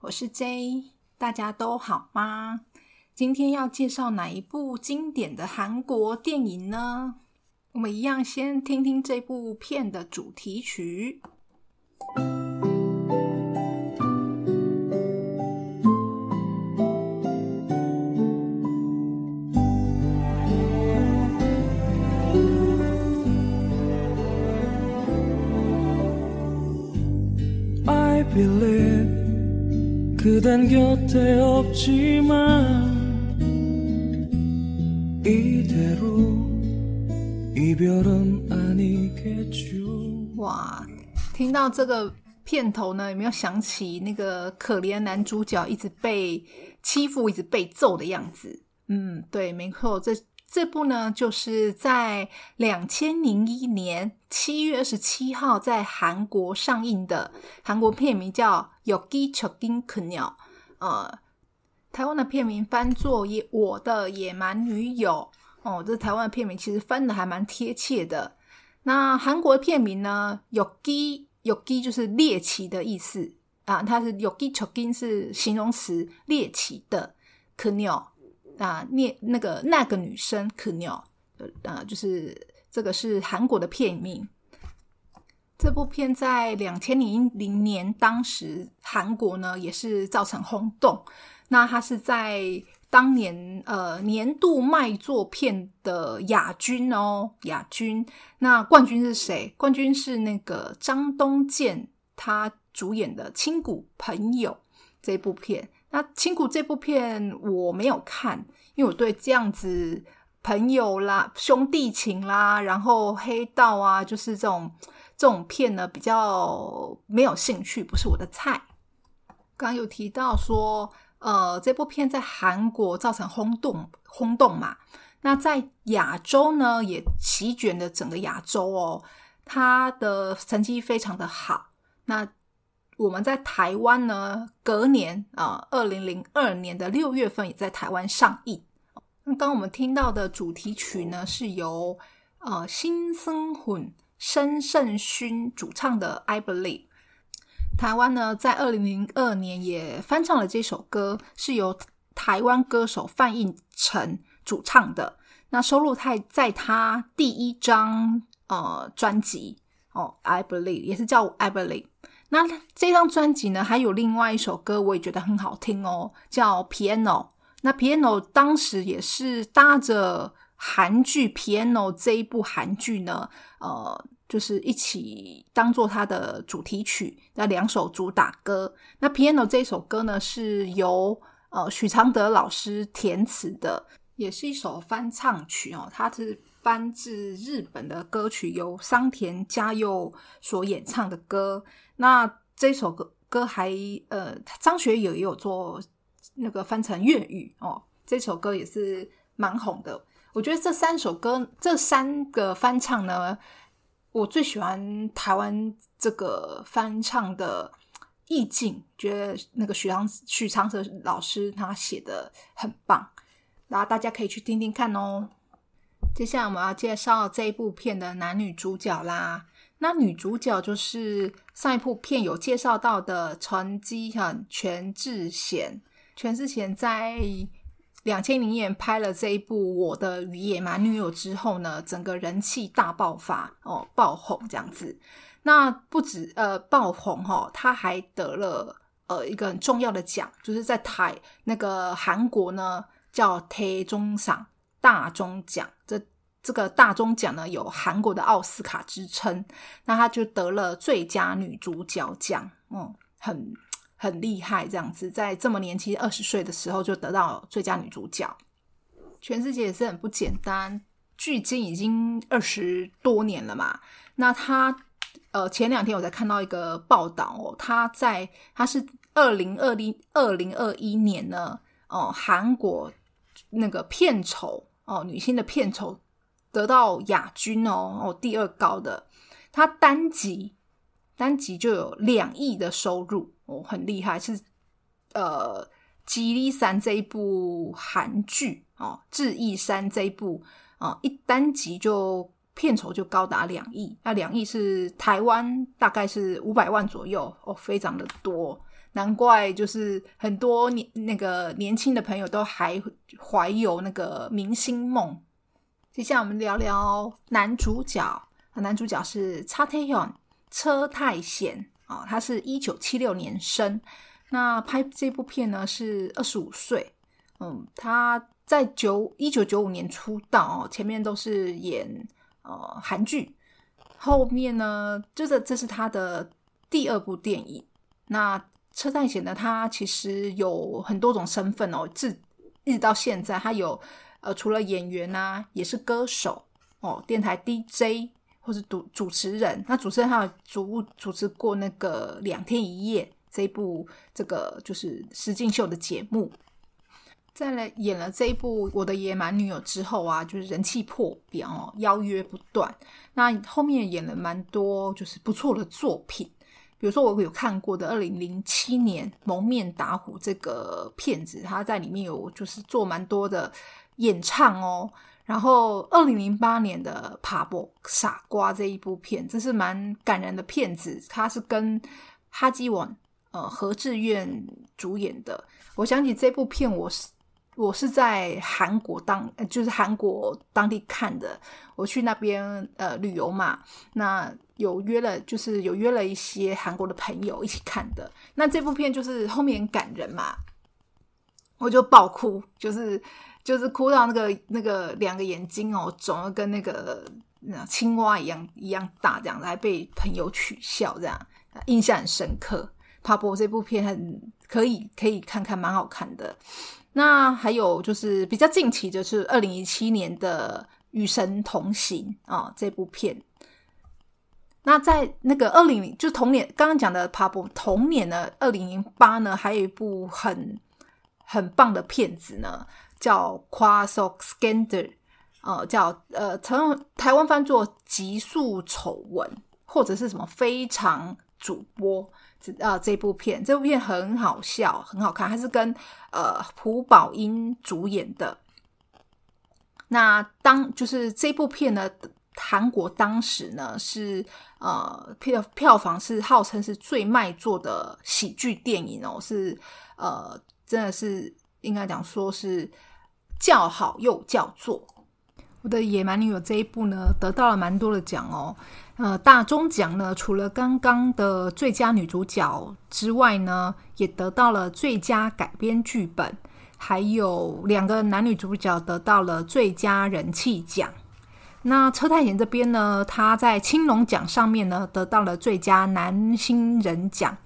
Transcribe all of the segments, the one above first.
我是 J，大家都好吗？今天要介绍哪一部经典的韩国电影呢？我们一样先听听这部片的主题曲。哇，听到这个片头呢，有没有想起那个可怜男主角一直被欺负、一直被揍的样子？嗯，对，没错，这这部呢，就是在两千零一年七月二十七号在韩国上映的韩国片名叫。有基丘丁可鸟，呃，台湾的片名翻作《野我的野蛮女友》哦，这台湾的片名其实翻的还蛮贴切的。那韩国片名呢？有基有基就是猎奇的意思啊，它是有基丘丁是形容词，猎奇的可鸟啊，那那个那个女生可鸟，呃，就是这个是韩国的片名。这部片在两千零零年，当时韩国呢也是造成轰动。那它是在当年呃年度卖座片的亚军哦，亚军。那冠军是谁？冠军是那个张东健他主演的《亲骨朋友》这部片。那《亲骨》这部片我没有看，因为我对这样子朋友啦、兄弟情啦，然后黑道啊，就是这种。这种片呢比较没有兴趣，不是我的菜。刚刚有提到说，呃，这部片在韩国造成轰动，轰动嘛。那在亚洲呢，也席卷了整个亚洲哦。它的成绩非常的好。那我们在台湾呢，隔年啊，二零零二年的六月份也在台湾上映。那刚我们听到的主题曲呢，是由呃新生混。申胜勋主唱的《I Believe》，台湾呢在二零零二年也翻唱了这首歌，是由台湾歌手范逸臣主唱的。那收录在在他第一张呃专辑哦，《I Believe》也是叫《I Believe》。那这张专辑呢还有另外一首歌，我也觉得很好听哦，叫《Piano》。那《Piano》当时也是搭着。韩剧《Piano》这一部韩剧呢，呃，就是一起当做它的主题曲，那两首主打歌。那《Piano》这首歌呢，是由呃许常德老师填词的，也是一首翻唱曲哦。它是翻自日本的歌曲，由桑田佳佑所演唱的歌。那这首歌歌还呃张学友也有做那个翻成粤语哦。这首歌也是蛮红的。我觉得这三首歌，这三个翻唱呢，我最喜欢台湾这个翻唱的意境，觉得那个许昌许长泽老师他写的很棒，然后大家可以去听听看哦。接下来我们要介绍这一部片的男女主角啦，那女主角就是上一部片有介绍到的陈基很全智贤，全智贤在。两千零年拍了这一部《我的野蛮女友》之后呢，整个人气大爆发哦，爆红这样子。那不止呃爆红哈，他还得了呃一个很重要的奖，就是在台那个韩国呢叫台中赏大中奖。这这个大中奖呢有韩国的奥斯卡之称，那她就得了最佳女主角奖，嗯，很。很厉害，这样子，在这么年轻二十岁的时候就得到最佳女主角，全世界也是很不简单。距今已经二十多年了嘛。那她呃，前两天我才看到一个报道哦，她在她是二零二零二零二一年呢，哦，韩国那个片酬哦，女星的片酬得到亚军哦，哦，第二高的，他单集单集就有两亿的收入哦。很厉害，是呃吉利山》这一部韩剧哦，《智异山》这一部啊，一单集就片酬就高达两亿，那两亿是台湾大概是五百万左右哦，非常的多，难怪就是很多年那个年轻的朋友都还怀有那个明星梦。接下来我们聊聊男主角，男主角是车太贤，车太贤啊，他是一九七六年生。那拍这部片呢是二十五岁，嗯，他在九一九九五年出道哦，前面都是演呃韩剧，后面呢就是这是他的第二部电影。那车太贤呢，他其实有很多种身份哦，至一直到现在，他有呃除了演员呐，也是歌手哦，电台 DJ 或是主主持人。那主持人还有主主持过那个两天一夜。这一部这个就是石进秀的节目，再来演了这一部《我的野蛮女友》之后啊，就是人气破表哦，邀约不断。那后面演了蛮多就是不错的作品，比如说我有看过的二零零七年《蒙面打虎》这个片子，他在里面有就是做蛮多的演唱哦。然后二零零八年的《爬波傻瓜》这一部片，这是蛮感人的片子，他是跟哈基王。呃，何志愿主演的，我想起这部片，我是我是在韩国当，就是韩国当地看的。我去那边呃旅游嘛，那有约了，就是有约了一些韩国的朋友一起看的。那这部片就是后面感人嘛，我就爆哭，就是就是哭到那个那个两个眼睛哦肿的跟那个青蛙一样一样大，这样子还被朋友取笑，这样印象很深刻。帕波这部片很可以，可以看看，蛮好看的。那还有就是比较近期，就是二零一七年的《与神同行》啊，这部片。那在那个二零零，就同年刚刚讲的帕波同年的二零零八呢，还有一部很很棒的片子呢，叫《q u a s o Scandal》，呃，叫呃，台台湾翻作《极速丑闻》或者是什么非常主播。呃，这部片，这部片很好笑，很好看，它是跟呃朴宝英主演的。那当就是这部片呢，韩国当时呢是呃票票房是号称是最卖座的喜剧电影哦，是呃真的是应该讲说是叫好又叫座。我的野蛮女友这一部呢，得到了蛮多的奖哦。呃，大中奖呢，除了刚刚的最佳女主角之外呢，也得到了最佳改编剧本，还有两个男女主角得到了最佳人气奖。那车太贤这边呢，他在青龙奖上面呢，得到了最佳男新人奖。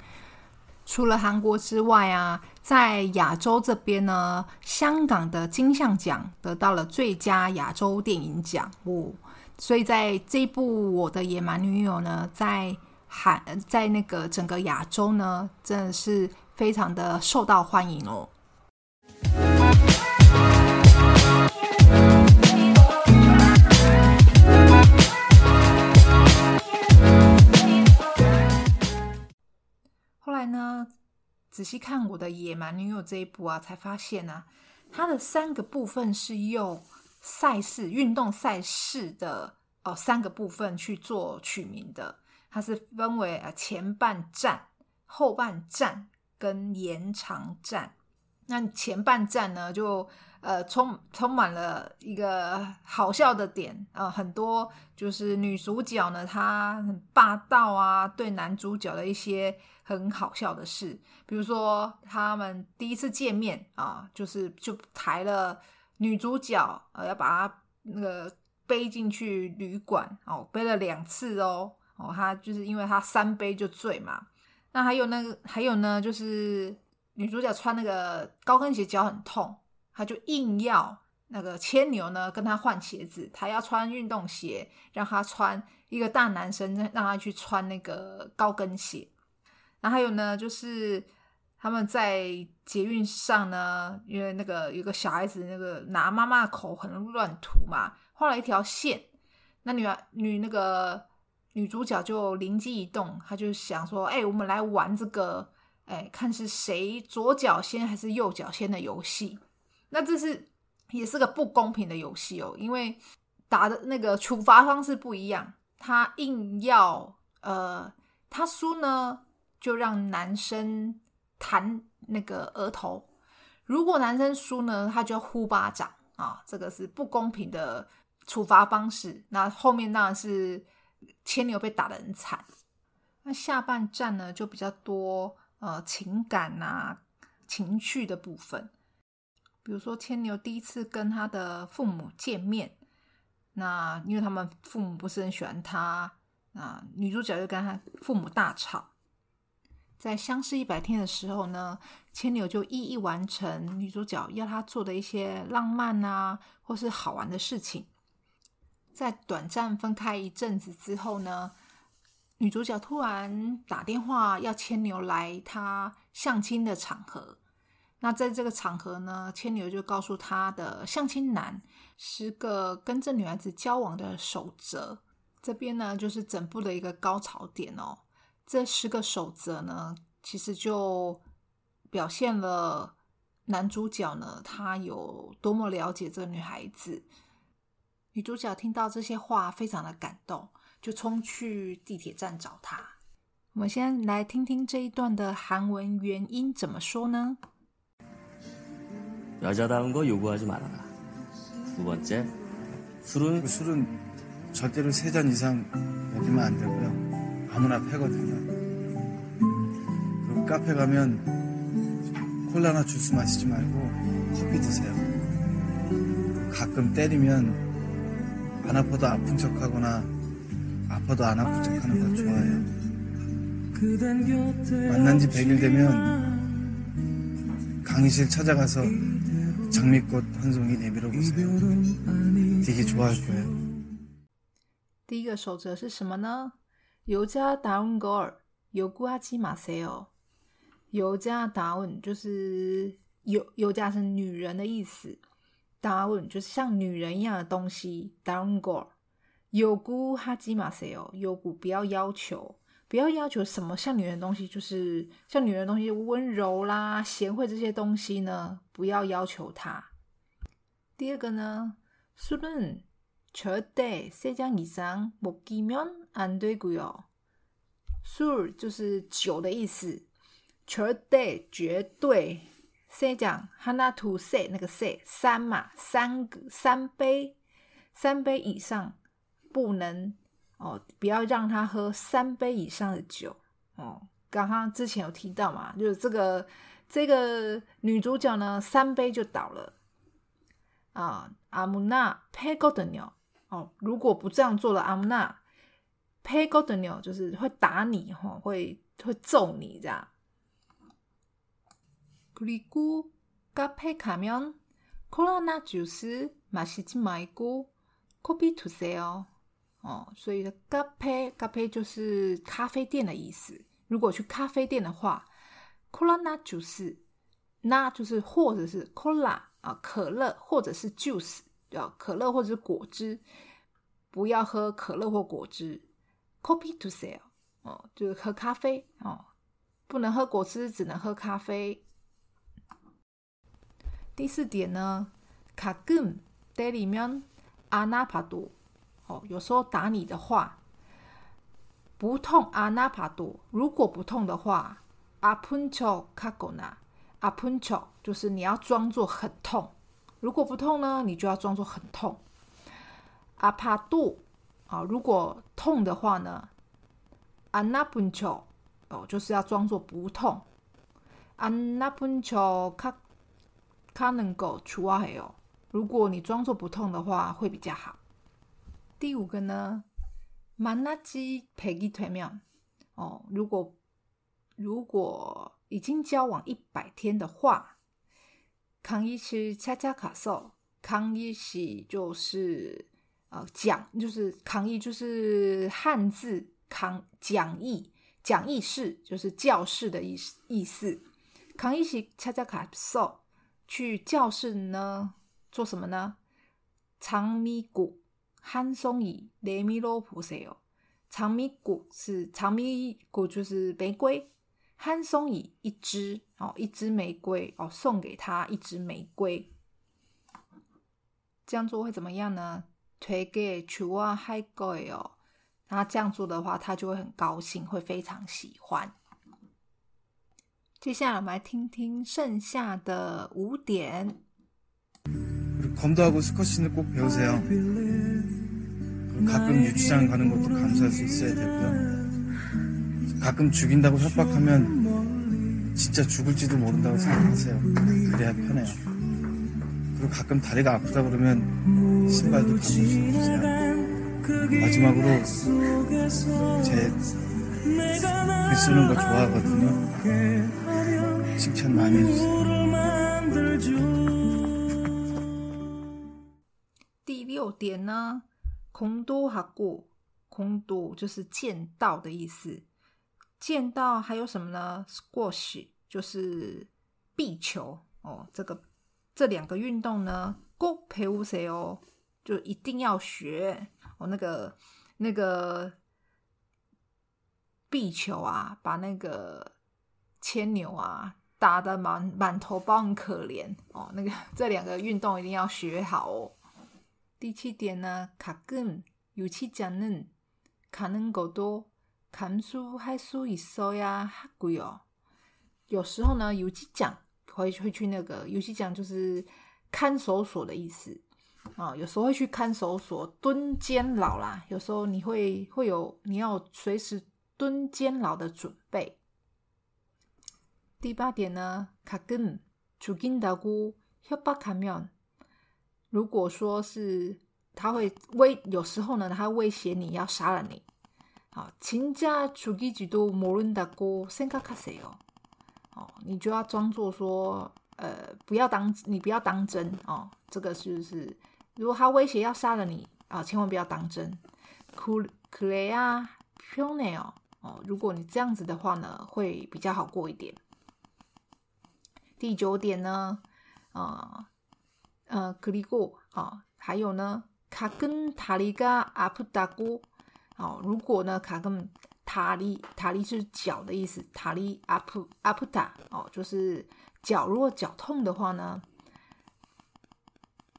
除了韩国之外啊，在亚洲这边呢，香港的金像奖得到了最佳亚洲电影奖哦。所以在这部《我的野蛮女友》呢，在韩在那个整个亚洲呢，真的是非常的受到欢迎哦。后来呢，仔细看《我的野蛮女友》这一部啊，才发现呢，它的三个部分是用。赛事运动赛事的哦三个部分去做取名的，它是分为啊前半站、后半站跟延长站。那前半站呢，就呃充充满了一个好笑的点啊，很多就是女主角呢她很霸道啊，对男主角的一些很好笑的事，比如说他们第一次见面啊，就是就抬了。女主角呃要把她那个背进去旅馆哦，背了两次哦哦，她就是因为她三杯就醉嘛。那还有那个还有呢，就是女主角穿那个高跟鞋脚很痛，他就硬要那个牵牛呢跟他换鞋子，他要穿运动鞋，让他穿一个大男生让他去穿那个高跟鞋。然后还有呢，就是。他们在捷运上呢，因为那个有个小孩子，那个拿妈妈口很乱涂嘛，画了一条线。那女女那个女主角就灵机一动，她就想说：“哎，我们来玩这个哎，看是谁左脚先还是右脚先的游戏。那这是也是个不公平的游戏哦，因为打的那个处罚方式不一样。他硬要呃，他输呢，就让男生弹那个额头；如果男生输呢，他就要呼巴掌啊。这个是不公平的处罚方式。那后面当然是牵牛被打的很惨。那下半站呢，就比较多呃情感啊、情绪的部分，比如说牵牛第一次跟他的父母见面，那因为他们父母不是很喜欢他，那女主角就跟他父母大吵。在相识一百天的时候呢，牵牛就一一完成女主角要他做的一些浪漫啊，或是好玩的事情。在短暂分开一阵子之后呢。女主角突然打电话要牵牛来她相亲的场合，那在这个场合呢，牵牛就告诉他的相亲男十个跟这女孩子交往的守则。这边呢，就是整部的一个高潮点哦。这十个守则呢，其实就表现了男主角呢，他有多么了解这个女孩子。女主角听到这些话，非常的感动。就冲去地铁站找他。我们先来听听这一段的韩文原因怎么说呢？ 여자다운 거 요구하지 말아라 두 번째 술은 술은 절대로 세 잔 이상 먹으면 안 되고요 아무나 패거든요 그리고 카페 가면 콜라나 주스 마시지 말고 커피 드세요 가끔 때리면 안 아파도 아픈 척하거나 아파도 안 아픈 척 하는 거 좋아해요. 만난 지 100일 되면 강의실 찾아가서 장미꽃 한 송이 내밀어 보세요. 되게 좋아할 거예요. 第一个守则是什么呢？有家打稳 有姑哈基马塞哦，有姑不要要求， 不要要求什么像女人东西，就是像女人东西温柔啦、贤惠这些东西呢，不要要求他。第二个呢，술은절대세잔이상먹기면안되고요술就是酒的意思，절대绝对，세잔하나두세那个세三嘛，三个三杯，三杯以上。不能 哦，不要让他喝三杯以上的酒哦。刚刚之前有提到嘛，就是这个这个女主角呢，三杯就倒了啊。阿姆纳佩戈德鸟哦，如果不这样做了，阿姆纳佩戈德鸟就是会打你哈，会会揍你这样。그리고카페가면콜라나주스마시지말고커피드세요 哦，所以咖啡咖啡就是咖啡店的意思。如果去咖啡店的话，cola 就是那就是或者是 cola 啊，可乐或者是 juice 啊，可乐或者是果汁，不要喝可乐或果汁。coffee to sell 哦，就是喝咖啡哦，不能喝果汁，只能喝咖啡。第四点呢，卡根代里面阿纳帕多。哦，有时候打你的话不痛阿那帕多，如果不痛的话，阿喷丘卡狗纳阿喷丘就是你要装作很痛，如果不痛呢，你就要装作很痛。阿帕多啊，如果痛的话呢，阿那喷丘哦，就是要装作不痛。阿那喷丘卡卡能够除外哦，如果你装作不痛的话，会比较好。第五个呢，만나지백이되면哦，如果如果已经交往一百天的话，강의실찾아가 서， 강의 시就是呃讲，就是강의就是汉字讲讲义讲义室就是教室的意思意思。강의실찾아가 서， 去教室呢做什么呢？长米谷。 汉松以雷米罗普塞哦，长米果是长米果就是玫瑰， 汉松以一支哦，一支玫瑰哦，送给他一支玫瑰。这样做会怎么样呢？推给去哇海贵哦，那这样做的话，他就会很高兴，会非常喜欢。接下来我们来听听剩下的五点。 그리고 검도하고 스쿼시는 꼭 배우세요. 그리고 가끔 유치장 가는 것도 감수할 수 있어야 되고요. 가끔 죽인다고 협박하면 진짜 죽을지도 모른다고 생각하세요. 그래야 편해요. 그리고 가끔 다리가 아프다 그러면 신발도 감을 신어주세요. 마지막으로 제 글 쓰는 거 좋아하거든요. 칭찬 많이 해주세요. 第六点呢， 空都哈古，空都就是见到的意思。见到还有什么呢？squash 就是壁球哦。这个这两个运动呢，够陪乌谁哦，就一定要学哦。那个那个壁球啊，把那个牵牛啊打的满满头包很可怜哦。那个 这两个运动一定要学好哦。第七点呢，가끔유치장은가는것도감수할수있어야하고요。有时候呢，유치장会会去那个유치장就是看守所的意思啊、有时候会去看守所蹲监牢啦。有时候你会会有你要随时蹲监牢的准备。第八点呢，가끔죽인다고협박하면 如果说是他会威，有时候呢，他威胁你要杀了你。好，진짜죽이지도모른다고생각하세요。哦，你就要装作说，呃，不要当，你不要当真哦。这个就是，如果他威胁要杀了你啊，千万不要当真。그그래야편해요。哦，如果你这样子的话呢，会比较好过一点。第九点呢，啊、 呃，그리고啊,还有呢,카근타리가아프다 고. 哦，如果呢，卡根塔里塔里是脚的意思，塔里아프아프 다. 哦，就是脚，如果脚痛的话呢，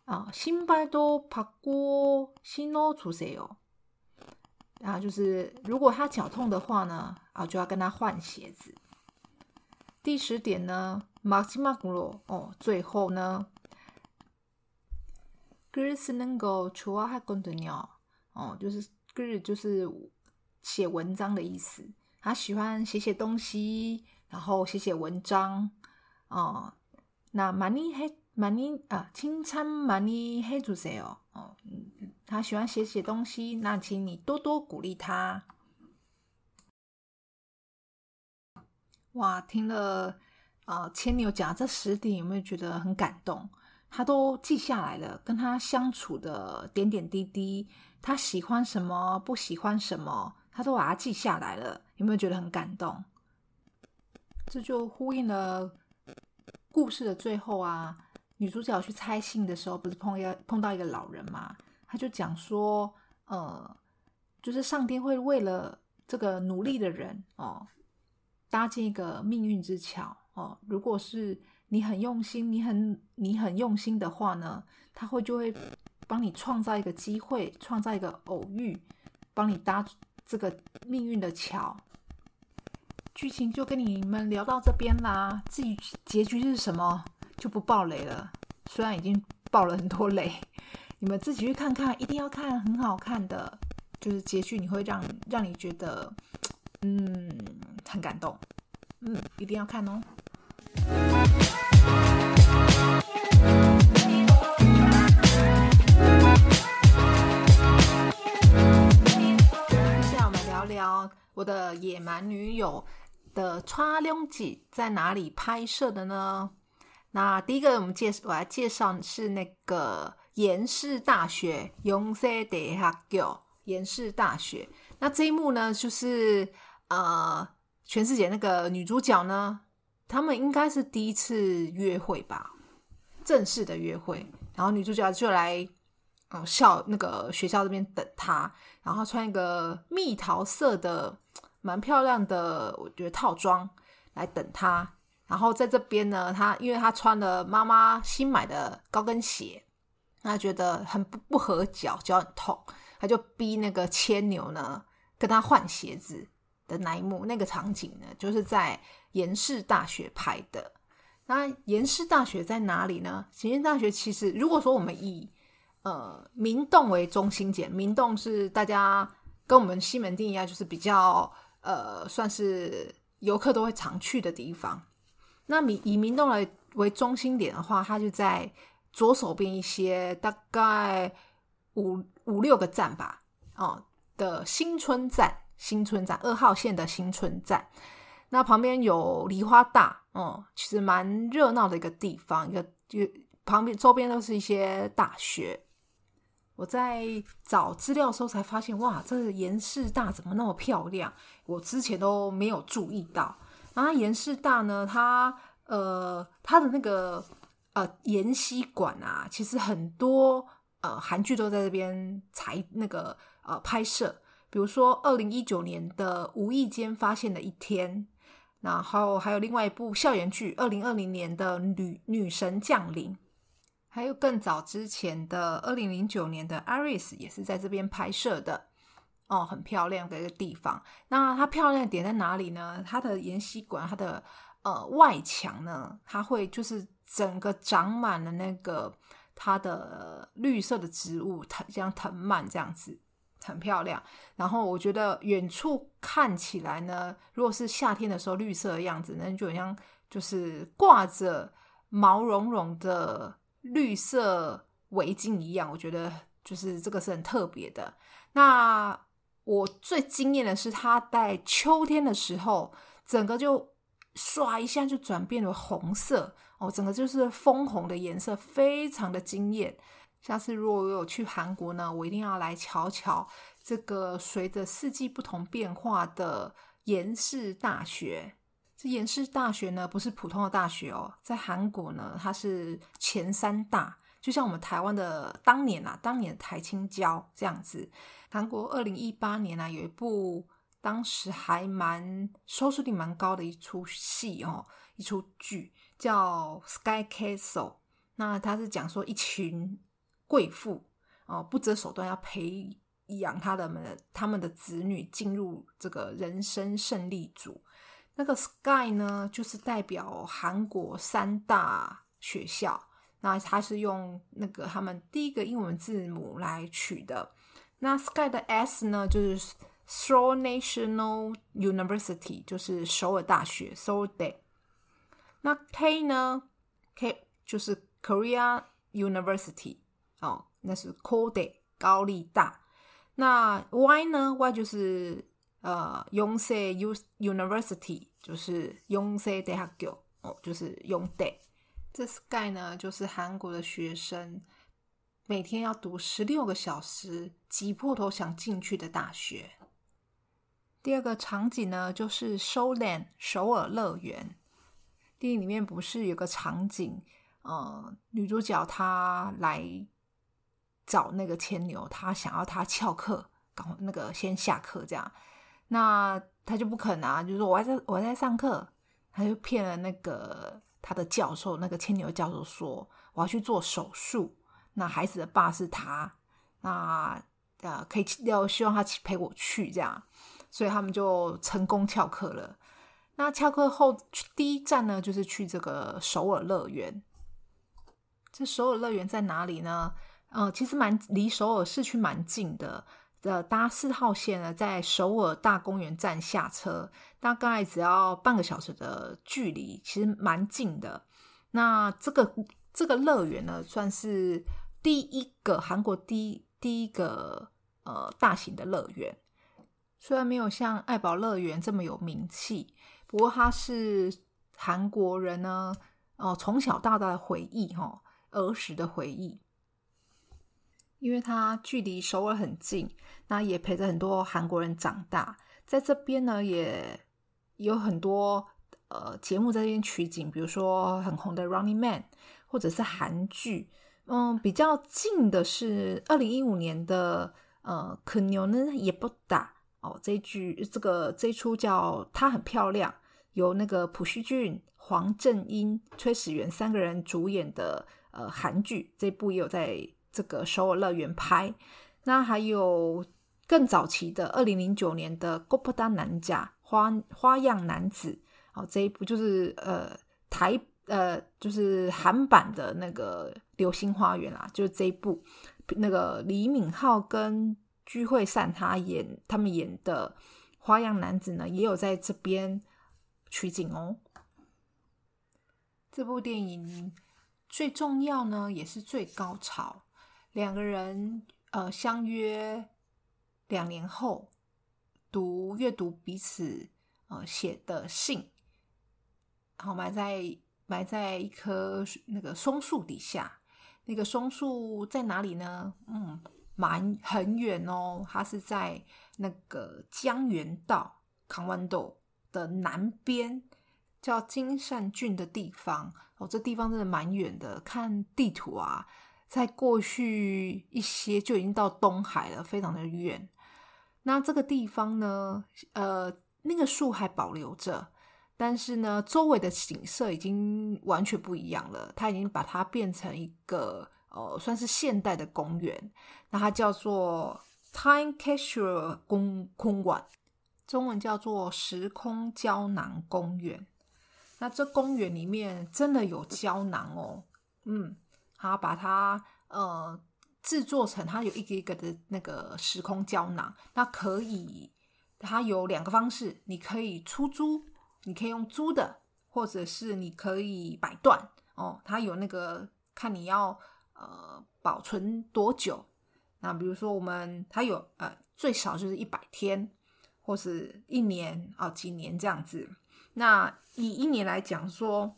啊，신발도빠고신오주세 요. 然后就是，如果他脚痛的话呢，啊，就要跟他换鞋子。第十点呢，마지마그 로. 哦，最后呢。글쓰는거좋아하거든요。哦，就是글就是写文章的意思，他喜欢写写东西，然后写写文章哦。那많이해많이啊，칭찬많이해주세요。哦，嗯，他喜欢写写东西，那请你多多鼓励他。哇，听了呃牵牛讲这十点，有没有觉得很感动？ 他都记下来了，跟他相处的点点滴滴，他喜欢什么，不喜欢什么，他都把它记下来了。有没有觉得很感动？这就呼应了故事的最后啊。女主角去拆信的时候，不是碰要碰到一个老人嘛？他就讲说，呃，就是上天会为了这个努力的人哦，搭建一个命运之桥哦。如果是你很用心，你很你很用心的话呢，他会就会帮你创造一个机会，创造一个偶遇，帮你搭这个命运的桥。剧情就跟你们聊到这边啦，至于结局是什么，就不爆雷了。虽然已经爆了很多雷，你们自己去看看，一定要看，很好看的。就是结局你会让让你觉得，嗯，很感动，嗯，一定要看哦。接下我们聊聊我的野蛮女友的穿窿机在哪里拍摄的呢？那第一个我们介，我来介绍是那个延世大学，용세대학 교， 延世大学。那这一幕呢，就是呃，全世界那个女主角呢。他们应该是第一次约会吧，正式的约会。然后女主角就来，嗯，校那个学校这边等他，然后穿一个蜜桃色的，蛮漂亮的，我觉得套装。来等他。然后在这边呢，他因为他穿了妈妈新买的高跟鞋，他觉得很不不合脚，脚很痛，他就逼那个牵牛呢跟他换鞋子的那一幕，那个场景呢，就是在延世大学拍的。那延世大学在哪里呢？延世大学其实，如果说我们以呃明洞为中心点，明洞是大家跟我们西门町一样，就是比较呃算是游客都会常去的地方。那明以明洞来为中心点的话，它就在左手边一些大概五五六个站吧，哦的新村站，新村站二号线的新村站。那旁边有梨花大，哦，其实蛮热闹的一个地方，一个就旁边周边都是一些大学。我在找资料的时候才发现，哇，这延世大怎么那么漂亮？我之前都没有注意到。然后延世大呢，它呃，它的那个呃延禧馆啊，其实很多呃韩剧都在这边采那个呃拍摄，比如说二零一九年的《无意间发现的一天》。然后还有另外一部校园剧，二零二零年的《女女神降临》，还有更早之前的二零零九年的《Iris》也是在这边拍摄的哦，很漂亮的一个地方。那它漂亮的点在哪里呢？它的延禧馆，它的呃外墙呢，它会就是整个长满了那个它的绿色的植物藤，像藤蔓这样子。很漂亮，然后我觉得远处看起来呢，如果是夏天的时候绿色的样子，那就好像就是挂着毛茸茸的绿色围巾一样。我觉得就是这个是很特别的。那我最惊艳的是，它在秋天的时候，整个就唰一下就转变了红色哦，整个就是枫红的颜色，非常的惊艳。下次如果我有去韩国呢，我一定要来瞧瞧这个随着四季不同变化的延世大学。这延世大学呢，不是普通的大学哦，在韩国呢，它是前三大，就像我们台湾的当年啊，当年台青交这样子。韩国二零一八年啊，有一部当时还蛮收视率蛮高的一出戏哦，一出剧叫《Sky Castle》，那它是讲说一群。贵妇哦，不择手段要培养他的们他们的子女进入这个人生胜利组。那个 Sky 呢，就是代表韩国三大学校。那它是用那个他们第一个英文字母来取的。那 Sky 的 S 呢，就是 Seoul National University，就是首尔大学 Seoul Day。那 K 呢，K 就是 Korea University。哦，那是 Kode 高丽大。那 Y 呢？Y 就是呃 Yonsei U University，就是 Yonsei Daegu 哦，就是 Yonsei。这 Sky 呢，就是韩国的学生每天要读十六个小时，挤破头想进去的大学。第二个场景呢，就是 Showland 首尔乐园。电影里面不是有个场景，呃，女主角她来。找那个牵牛，他想要他翘课，搞那个先下课这样，那他就不肯啊，就说我还在我在上课，他就骗了那个他的教授，那个牵牛教授说我要去做手术，那孩子的爸是他，那呃可以要希望他陪我去这样，所以他们就成功翘课了。那翘课后第一站呢，就是去这个首尔乐园。这首尔乐园在哪里呢？呃，其实蛮离首尔市区蛮近的。呃，搭四号线呢，在首尔大公园站下车，大概只要半个小时的距离，其实蛮近的。那这个这个乐园呢，算是第一个韩国第第一个呃大型的乐园。虽然没有像爱宝乐园这么有名气，不过它是韩国人呢，哦，从小到大的回忆哈，儿时的回忆。因为它距离首尔很近，那也陪着很多韩国人长大，在这边呢也有很多呃节目在这边取景，比如说很红的《Running Man》，或者是韩剧。嗯，比较近的是二零一五年的呃《可牛呢也不打》哦，这一剧这个这一出叫《她很漂亮》，由那个朴叙俊、黄正英、崔始源三个人主演的呃韩剧，这部也有在这个首尔乐园拍。那还有更早期的二零零九年的《g o p d 男甲花花样男子》，哦，这一部就是呃台呃就是韩版的那个《流星花园》啦，就是这一部那个李敏镐跟具惠善他演他们演的《花样男子》呢，也有在这边取景哦。这部电影最重要呢，也是最高潮，两个人。呃，相约两年后读阅读彼此呃写的信，然后埋在埋在一棵那个松树底下。那个松树在哪里呢？嗯，蛮很远哦。它是在那个江原道康湾斗的南边，叫金善郡的地方。哦，这地方真的蛮远的。看地图啊。在过去一些就已经到东海了，非常的远。那这个地方呢，呃，那个树还保留着，但是呢，周围的景色已经完全不一样了。它已经把它变成一个呃，算是现代的公园。那它叫做 Time Capsule 公空馆，中文叫做时空胶囊公园。那这公园里面真的有胶囊哦，嗯。它把它呃制作成，它有一个一个的那个时空胶囊，那可以它有两个方式，你可以出租，你可以用租的，或者是你可以买断哦。它有那个看你要呃保存多久，那比如说我们它有呃最少就是一百天，或是一年啊几年这样子。那以一年来讲说。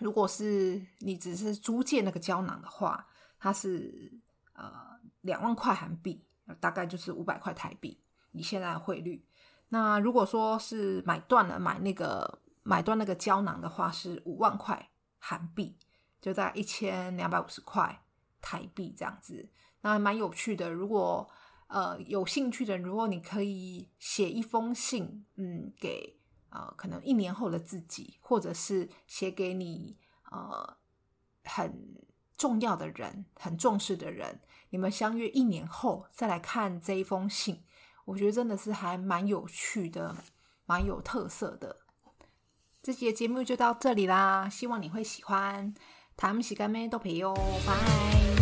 如果是你只是租借那个胶囊的话，它是呃两万块韩币，大概就是五百块台币，以现在的汇率。那如果说是买断了买那个买断那个胶囊的话，是五万块韩币，就在一千两百五十块台币这样子。那蛮有趣的。如果呃有兴趣的，如果你可以写一封信，嗯，给。呃，可能一年后的自己，或者是写给你呃很重要的人、很重视的人，你们相约一年后再来看这一封信，我觉得真的是还蛮有趣的，蛮有特色的。这期的节目就到这里啦，希望你会喜欢。他们洗干妹都陪哟，拜。